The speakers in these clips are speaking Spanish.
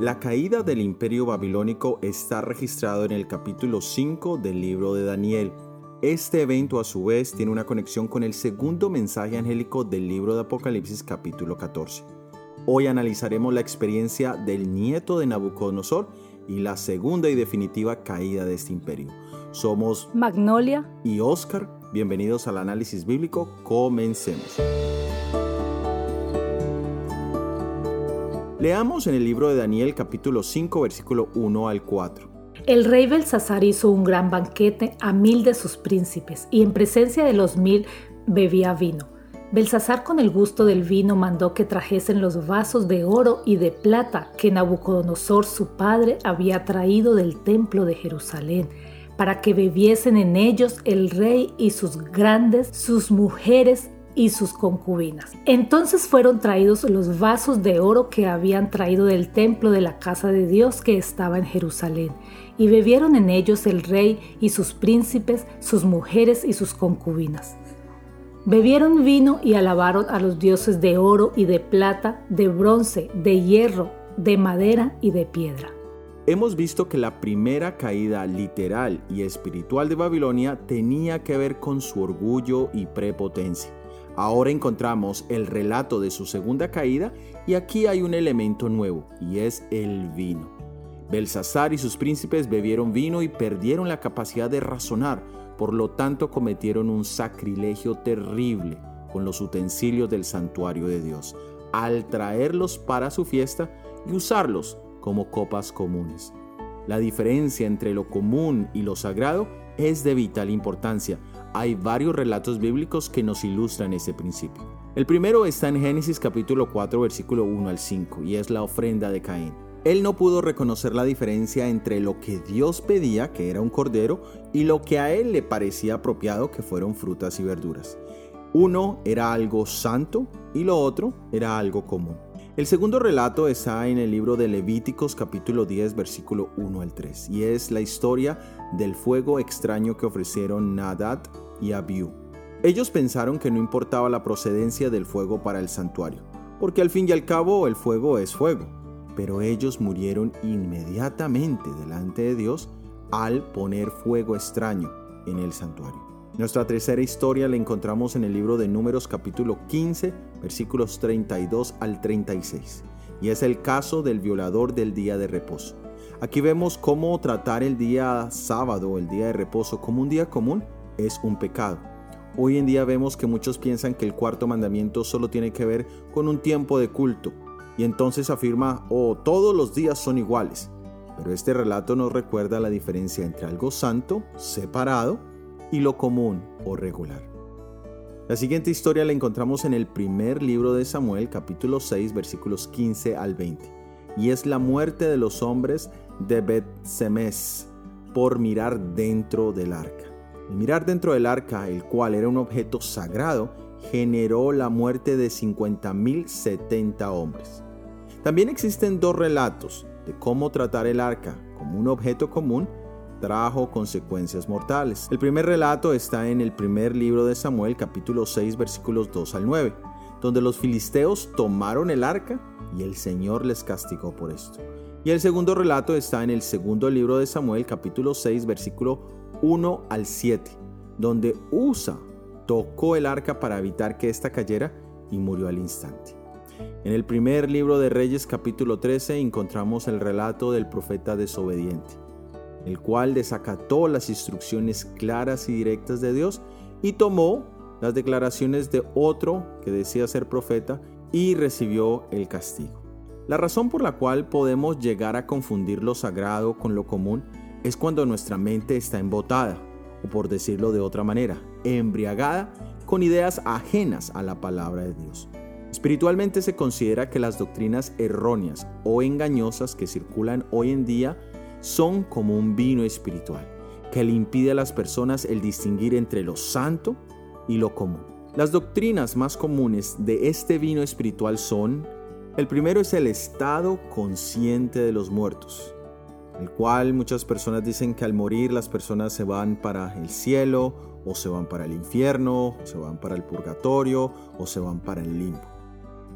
La caída del imperio babilónico está registrado en el capítulo 5 del libro de Daniel. Este evento a su vez tiene una conexión con el segundo mensaje angélico del libro de Apocalipsis capítulo 14. Hoy analizaremos la experiencia del nieto de Nabucodonosor y la segunda y definitiva caída de este imperio. Somos Magnolia y Oscar. Bienvenidos al análisis bíblico. Comencemos. Leamos en el libro de Daniel capítulo 5 versículo 1 al 4. El rey Belsasar hizo un gran banquete a mil de sus príncipes y en presencia de los mil bebía vino. Belsasar con el gusto del vino mandó que trajesen los vasos de oro y de plata que Nabucodonosor su padre había traído del templo de Jerusalén, para que bebiesen en ellos el rey y sus grandes, sus mujeres y sus concubinas. Entonces fueron traídos los vasos de oro que habían traído del templo de la casa de Dios que estaba en Jerusalén, y bebieron en ellos el rey y sus príncipes, sus mujeres y sus concubinas. Bebieron vino y alabaron a los dioses de oro y de plata, de bronce, de hierro, de madera y de piedra. Hemos visto que la primera caída literal y espiritual de Babilonia tenía que ver con su orgullo y prepotencia. Ahora encontramos el relato de su segunda caída y aquí hay un elemento nuevo y es el vino. Belsasar y sus príncipes bebieron vino y perdieron la capacidad de razonar, por lo tanto cometieron un sacrilegio terrible con los utensilios del santuario de Dios, al traerlos para su fiesta y usarlos como copas comunes. La diferencia entre lo común y lo sagrado es de vital importancia, hay varios relatos bíblicos que nos ilustran ese principio. El primero está en Génesis capítulo 4 versículo 1 al 5 y es la ofrenda de Caín. Él no pudo reconocer la diferencia entre lo que Dios pedía, que era un cordero, y lo que a él le parecía apropiado, que fueron frutas y verduras. Uno era algo santo y lo otro era algo común. El segundo relato está en el libro de Levíticos capítulo 10 versículo 1 al 3 y es la historia del fuego extraño que ofrecieron Nadad y Abiú. Ellos pensaron que no importaba la procedencia del fuego para el santuario, porque al fin y al cabo el fuego es fuego, pero ellos murieron inmediatamente delante de Dios al poner fuego extraño en el santuario. Nuestra tercera historia la encontramos en el libro de Números capítulo 15 versículos 32 al 36, y es el caso del violador del día de reposo. Aquí vemos cómo tratar el día sábado, el día de reposo, como un día común es un pecado. Hoy en día vemos que muchos piensan que el cuarto mandamiento solo tiene que ver con un tiempo de culto y entonces afirma, oh, todos los días son iguales. Pero este relato nos recuerda la diferencia entre algo santo, separado, y lo común o regular. La siguiente historia la encontramos en el primer libro de Samuel, capítulo 6, versículos 15 al 20, y es la muerte de los hombres de Bet-Semes por mirar dentro del arca. Mirar dentro del arca, el cual era un objeto sagrado, generó la muerte de 50.070 hombres. También existen dos relatos de cómo tratar el arca como un objeto común trajo consecuencias mortales. El primer relato está en el primer libro de Samuel capítulo 6 versículos 2 al 9, donde los filisteos tomaron el arca y el Señor les castigó por esto. Y el segundo relato está en el segundo libro de Samuel capítulo 6 versículo 1 al 7, donde Usa tocó el arca para evitar que ésta cayera y murió al instante. En el primer libro de Reyes capítulo 13 encontramos el relato del profeta desobediente, el cual desacató las instrucciones claras y directas de Dios y tomó las declaraciones de otro que decía ser profeta y recibió el castigo. La razón por la cual podemos llegar a confundir lo sagrado con lo común es cuando nuestra mente está embotada, o por decirlo de otra manera, embriagada con ideas ajenas a la palabra de Dios. Espiritualmente se considera que las doctrinas erróneas o engañosas que circulan hoy en día son como un vino espiritual, que le impide a las personas el distinguir entre lo santo y lo común. Las doctrinas más comunes de este vino espiritual son, el primero es el estado consciente de los muertos, el cual muchas personas dicen que al morir las personas se van para el cielo o se van para el infierno, o se van para el purgatorio o se van para el limbo.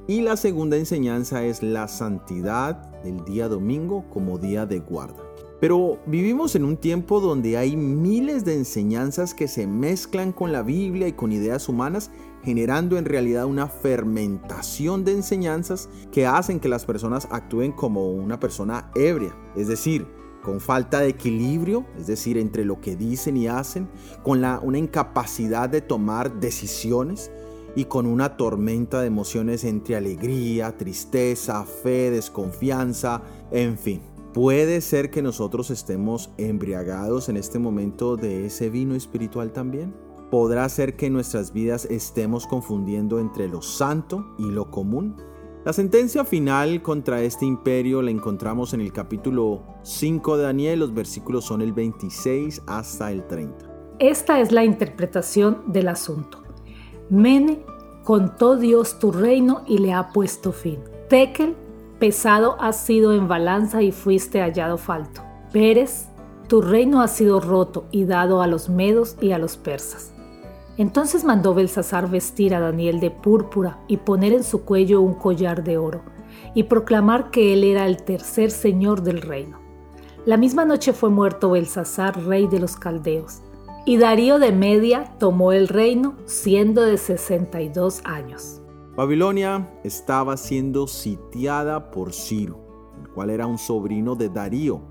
Y la segunda enseñanza es la santidad del día domingo como día de guarda. Pero vivimos en un tiempo donde hay miles de enseñanzas que se mezclan con la Biblia y con ideas humanas, generando en realidad una fermentación de enseñanzas que hacen que las personas actúen como una persona ebria, es decir, con falta de equilibrio, es decir, entre lo que dicen y hacen, con la, una incapacidad de tomar decisiones y con una tormenta de emociones entre alegría, tristeza, fe, desconfianza, en fin. ¿Puede ser que nosotros estemos embriagados en este momento de ese vino espiritual también? ¿Podrá ser que en nuestras vidas estemos confundiendo entre lo santo y lo común? La sentencia final contra este imperio la encontramos en el capítulo 5 de Daniel, los versículos son el 26 hasta el 30. Esta es la interpretación del asunto. Mene contó Dios tu reino y le ha puesto fin. Tekel pesado has sido en balanza y fuiste hallado falto. Pérez, tu reino ha sido roto y dado a los medos y a los persas. Entonces mandó Belsasar vestir a Daniel de púrpura y poner en su cuello un collar de oro, y proclamar que él era el tercer señor del reino. La misma noche fue muerto Belsasar, rey de los caldeos, y Darío de Media tomó el reino siendo de 62 años. Babilonia estaba siendo sitiada por Ciro, el cual era un sobrino de Darío,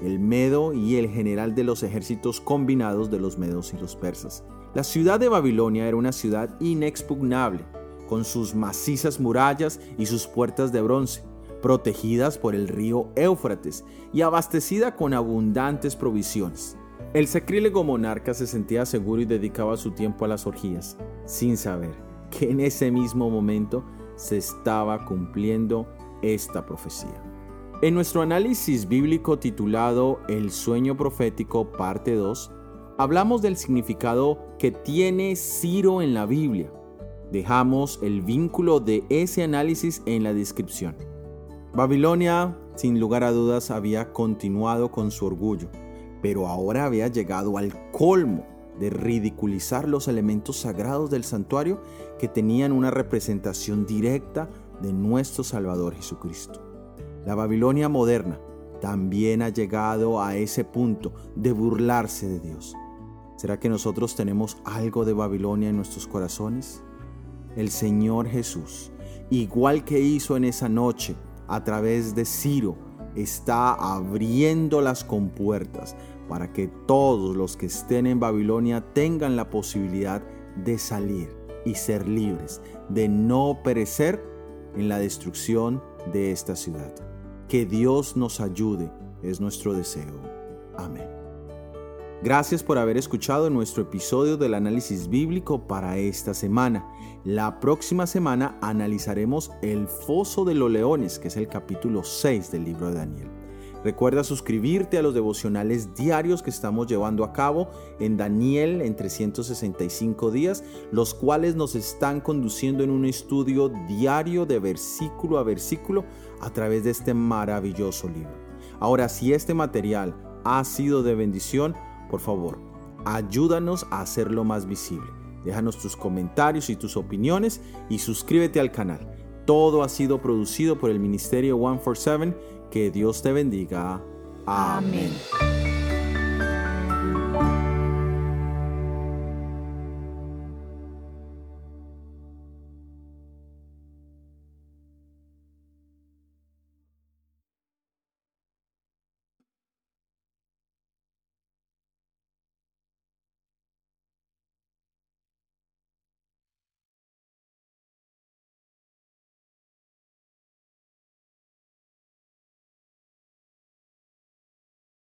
el medo y el general de los ejércitos combinados de los medos y los persas. La ciudad de Babilonia era una ciudad inexpugnable, con sus macizas murallas y sus puertas de bronce, protegidas por el río Éufrates y abastecida con abundantes provisiones. El sacrílego monarca se sentía seguro y dedicaba su tiempo a las orgías, sin saber que en ese mismo momento se estaba cumpliendo esta profecía. En nuestro análisis bíblico titulado El sueño profético parte 2, hablamos del significado que tiene Ciro en la Biblia. Dejamos el vínculo de ese análisis en la descripción. Babilonia, sin lugar a dudas, había continuado con su orgullo, pero ahora había llegado al colmo de ridiculizar los elementos sagrados del santuario que tenían una representación directa de nuestro Salvador Jesucristo. La Babilonia moderna también ha llegado a ese punto de burlarse de Dios. ¿Será que nosotros tenemos algo de Babilonia en nuestros corazones? El Señor Jesús, igual que hizo en esa noche a través de Ciro, está abriendo las compuertas para que todos los que estén en Babilonia tengan la posibilidad de salir y ser libres, de no perecer en la destrucción de esta ciudad. Que Dios nos ayude, es nuestro deseo. Amén. Gracias por haber escuchado nuestro episodio del análisis bíblico para esta semana. La próxima semana analizaremos el foso de los leones, que es el capítulo 6 del libro de Daniel. Recuerda suscribirte a los devocionales diarios que estamos llevando a cabo en Daniel en 365 días, los cuales nos están conduciendo en un estudio diario de versículo a versículo a través de este maravilloso libro. Ahora, si este material ha sido de bendición, por favor, ayúdanos a hacerlo más visible. Déjanos tus comentarios y tus opiniones y suscríbete al canal. Todo ha sido producido por el Ministerio 147 que Dios te bendiga. Amén.